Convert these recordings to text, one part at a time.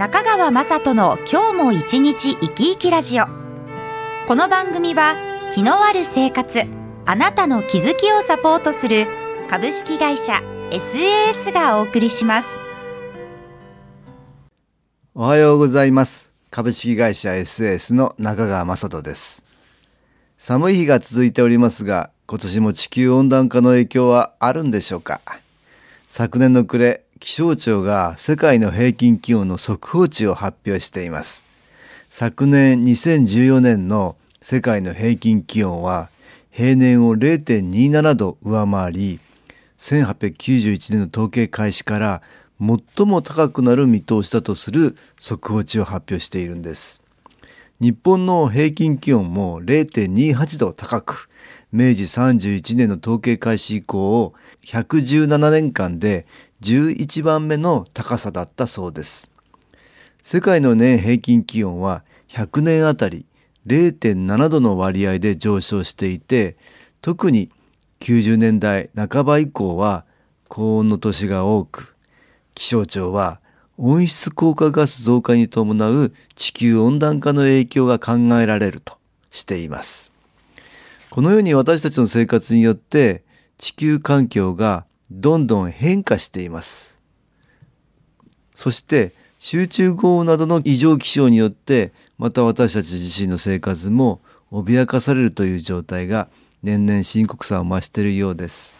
中川雅人の今日も一日生き生きラジオ。この番組は気のある生活あなたの気づきをサポートする株式会社 SAS がお送りします。おはようございます。株式会社 SAS の中川雅人です。寒い日が続いておりますが今年も地球温暖化の影響はあるんでしょうか？昨年の暮れ気象庁が世界の平均気温の速報値を発表しています。昨年2014年の世界の平均気温は平年を0.27度上回り1891年の統計開始から最も高くなる見通しだとする速報値を発表しているんです。日本の平均気温も0.28度高く明治31年の統計開始以降を117年間で11番目の高さだったそうです。世界の年平均気温は100年あたり0.7度の割合で上昇していて特に90年代半ば以降は高温の年が多く気象庁は温室効果ガス増加に伴う地球温暖化の影響が考えられるとしています。このように私たちの生活によって地球環境がどんどん変化しています。そして集中豪雨などの異常気象によってまた私たち自身の生活も脅かされるという状態が年々深刻さを増しているようです。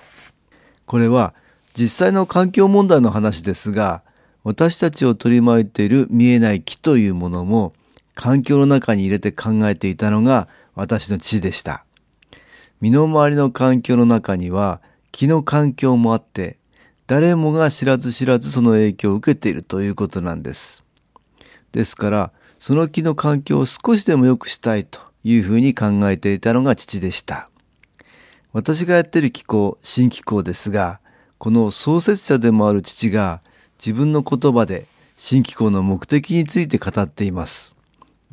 これは実際の環境問題の話ですが私たちを取り巻いている見えない木というものも環境の中に入れて考えていたのが私の父でした。身の回りの環境の中には気の環境もあって誰もが知らず知らずその影響を受けているということなんです。ですからその気の環境を少しでも良くしたいというふうに考えていたのが父でした。私がやっている気候新気候ですがこの創設者でもある父が自分の言葉で新気候の目的について語っています。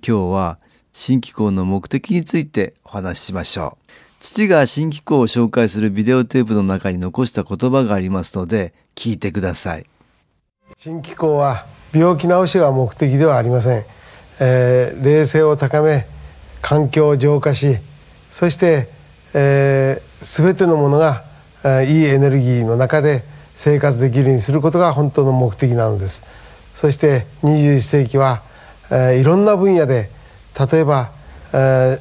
今日は新気候の目的についてお話ししましょう。父が新機構を紹介するビデオテープの中に残した言葉がありますので聞いてください。新機構は病気治しが目的ではありません、えー、冷静を高め環境を浄化しそして、えー、全てのものが、えー、いいエネルギーの中で生活できるようにすることが本当の目的なのです。そして21世紀は、えー、いろんな分野で例えば、えー、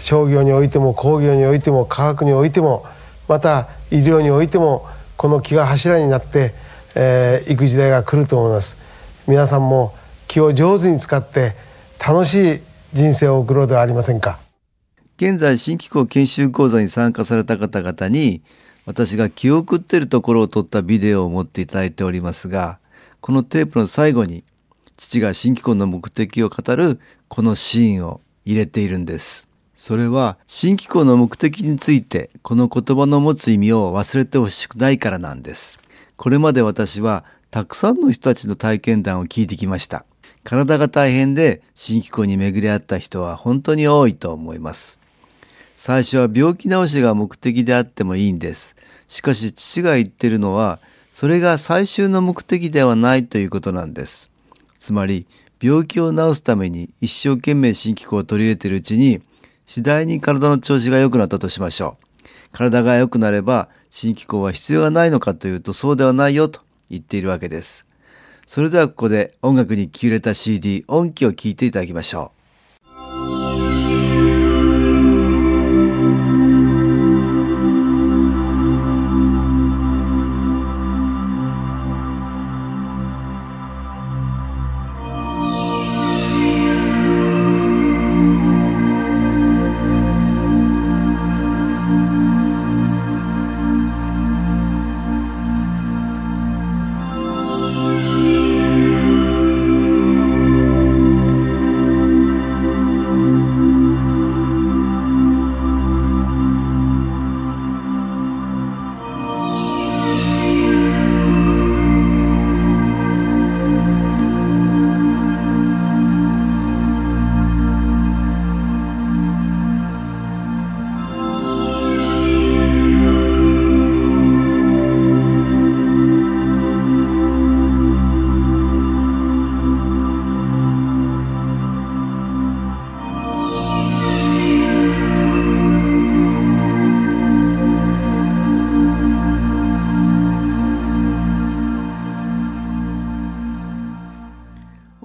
商業においても工業においても科学においてもまた医療においてもこの気が柱になって、えー、行く時代が来ると思います。皆さんも気を上手に使って楽しい人生を送ろうではありませんか。現在新機構研修講座に参加された方々に私が気を送っているところを撮ったビデオを持っていただいておりますがこのテープの最後に父が新機構の目的を語るこのシーンを入れているんです。それは新機構の目的についてこの言葉の持つ意味を忘れてほしくないからなんです。これまで私はたくさんの人たちの体験談を聞いてきました。体が大変で新機構に巡り合った人は本当に多いと思います。最初は病気治しが目的であってもいいんです。しかし父が言ってるのはそれが最終の目的ではないということなんです。つまり病気を治すために一生懸命新機構を取り入れているうちに次第に体の調子が良くなったとしましょう。体が良くなれば新機構は必要がないのかというとそうではないよと言っているわけです。それではここで音楽に気入れた CD 音機を聴いていただきましょう。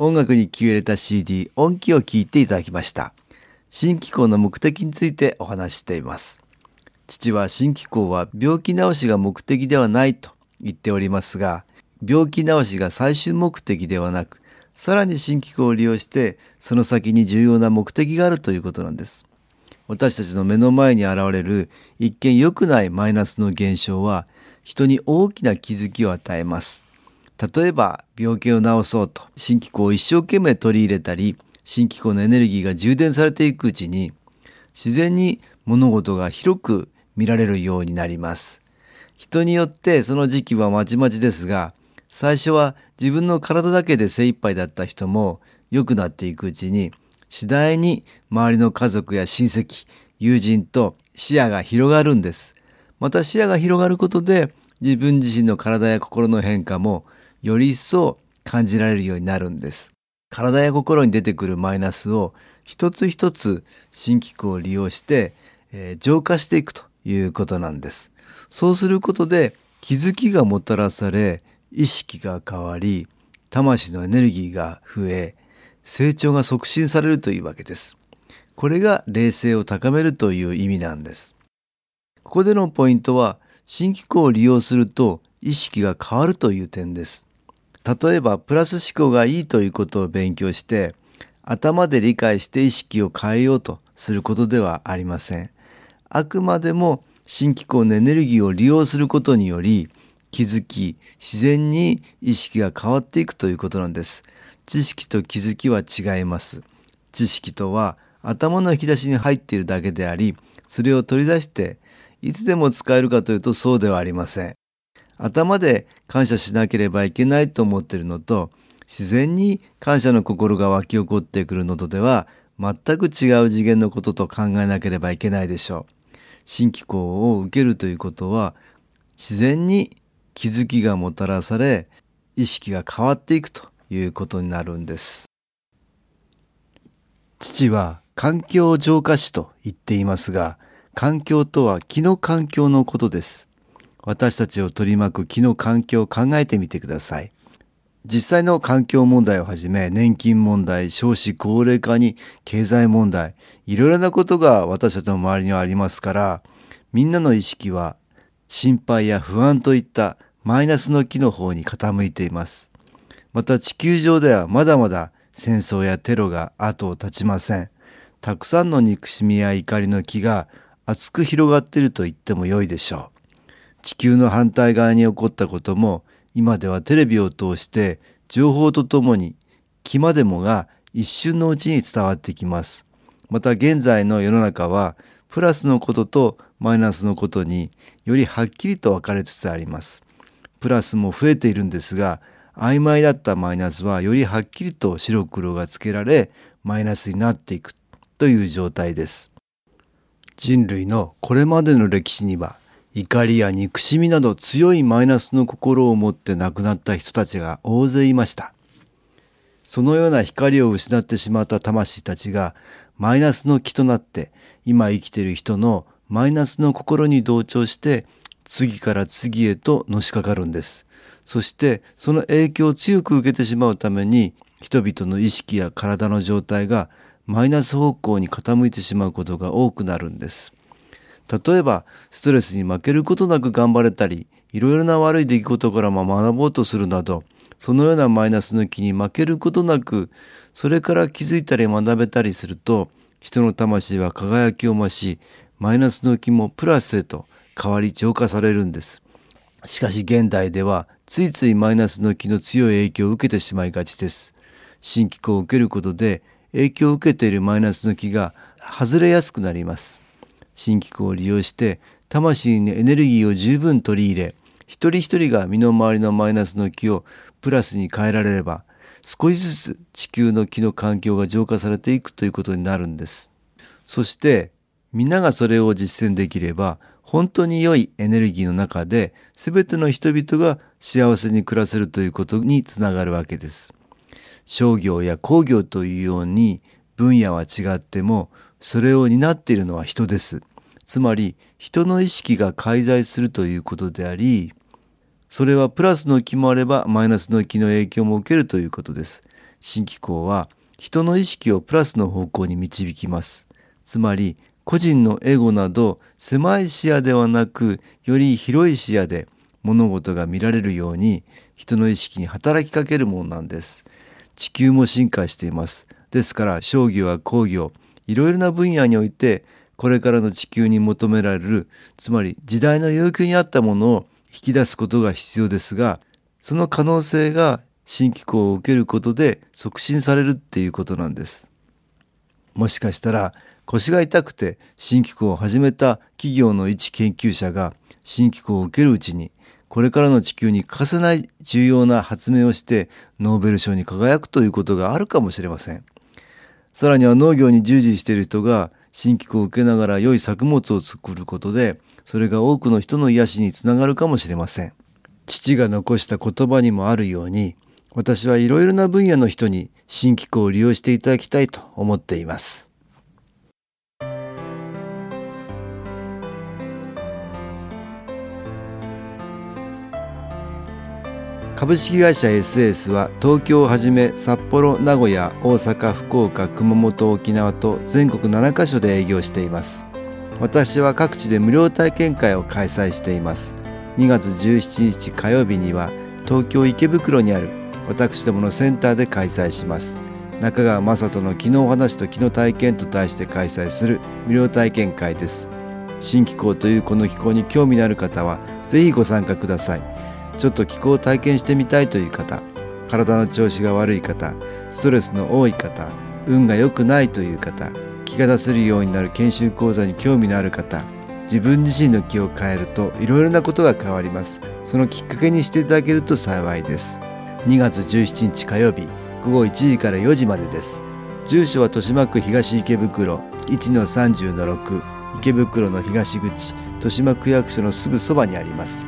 音楽に気を入れた CD 音気を聞いていただきました。新機構の目的についてお話しています。父は新機構は病気治しが目的ではないと言っておりますが病気治しが最終目的ではなくさらに新機構を利用してその先に重要な目的があるということなんです。私たちの目の前に現れる一見良くないマイナスの現象は人に大きな気づきを与えます。例えば病気を治そうと新機構を一生懸命取り入れたり新機構のエネルギーが充電されていくうちに自然に物事が広く見られるようになります。人によってその時期はまちまちですが最初は自分の体だけで精一杯だった人も良くなっていくうちに次第に周りの家族や親戚友人と視野が広がるんです。また視野が広がることで自分自身の体や心の変化もより一層感じられるようになるんです。体や心に出てくるマイナスを一つ一つ新機構を利用して、えー、浄化していくということなんです。そうすることで気づきがもたらされ意識が変わり魂のエネルギーが増え成長が促進されるというわけです。これが冷静を高めるという意味なんです。ここでのポイントは新機構を利用すると意識が変わるという点です。例えばプラス思考がいいということを勉強して頭で理解して意識を変えようとすることではありません。あくまでも新機構のエネルギーを利用することにより気づき自然に意識が変わっていくということなんです。知識と気づきは違います。知識とは頭の引き出しに入っているだけでありそれを取り出していつでも使えるかというとそうではありません。頭で感謝しなければいけないと思っているのと自然に感謝の心が湧き起こってくるのとでは全く違う次元のことと考えなければいけないでしょう。新機構を受けるということは自然に気づきがもたらされ意識が変わっていくということになるんです。父は環境浄化師と言っていますが環境とは気の環境のことです。私たちを取り巻く気の環境を考えてみてください。実際の環境問題をはじめ年金問題少子高齢化に経済問題いろいろなことが私たちの周りにはありますからみんなの意識は心配や不安といったマイナスの気の方に傾いています。また地球上ではまだまだ戦争やテロが後を絶ちません。たくさんの憎しみや怒りの気が熱く広がっていると言っても良いでしょう。地球の反対側に起こったことも今ではテレビを通して情報とともに気までもが一瞬のうちに伝わってきます。また現在の世の中はプラスのこととマイナスのことによりはっきりと分かれつつあります。プラスも増えているんですが曖昧だったマイナスはよりはっきりと白黒がつけられマイナスになっていくという状態です。人類のこれまでの歴史には怒りや憎しみなど強いマイナスの心を持って亡くなった人たちが大勢いました。そのような光を失ってしまった魂たちがマイナスの気となって今生きている人のマイナスの心に同調して次から次へとのしかかるんです。そしてその影響を強く受けてしまうために人々の意識や体の状態がマイナス方向に傾いてしまうことが多くなるんです。例えばストレスに負けることなく頑張れたりいろいろな悪い出来事からも学ぼうとするなどそのようなマイナスの気に負けることなくそれから気づいたり学べたりすると人の魂は輝きを増しマイナスの気もプラスへと変わり浄化されるんですしかし現代ではついついマイナスの気の強い影響を受けてしまいがちです。新機構を受けることで影響を受けているマイナスの気が外れやすくなります。新機構を利用して魂にエネルギーを十分取り入れ一人一人が身の回りのマイナスの気をプラスに変えられれば少しずつ地球の気の環境が浄化されていくということになるんです。そして皆がそれを実践できれば本当に良いエネルギーの中で全ての人々が幸せに暮らせるということにつながるわけです。商業や工業というように分野は違ってもそれを担っているのは人です。つまり人の意識が介在するということでありそれはプラスの気もあればマイナスの気の影響も受けるということです。新機構は人の意識をプラスの方向に導きますつまり個人のエゴなど狭い視野ではなくより広い視野で物事が見られるように人の意識に働きかけるものなんです地球も進化していますですから商業や工業いろいろな分野においてこれからの地球に求められるつまり時代の要求に合ったものを引き出すことが必要ですがその可能性が新機構を受けることで促進されるっていうことなんです。もしかしたら腰が痛くて新機構を始めた企業の一研究者が新機構を受けるうちにこれからの地球に欠かせない重要な発明をしてノーベル賞に輝くということがあるかもしれません。さらには農業に従事している人が新規を受けながら良い作物を作ることでそれが多くの人の癒しにつながるかもしれません。父が残した言葉にもあるように私はいろいろな分野の人に新機構を利用していただきたいと思っています。株式会社 SS は東京をはじめ札幌名古屋大阪福岡熊本沖縄と全国7カ所で営業しています。私は各地で無料体験会を開催しています。2月17日火曜日には東京池袋にある私どものセンターで開催します。中川雅人の昨日話と昨日体験と題して開催する無料体験会です。新気候というこの気候に興味のある方はぜひご参加ください。ちょっと気候を体験してみたいという方体の調子が悪い方ストレスの多い方運が良くないという方気が出せるようになる研修講座に興味のある方自分自身の気を変えるといろいろなことが変わります。そのきっかけにしていただけると幸いです。2月17日火曜日午後1時から4時までです。住所は豊島区東池袋1-30-6池袋の東口豊島区役所のすぐそばにあります。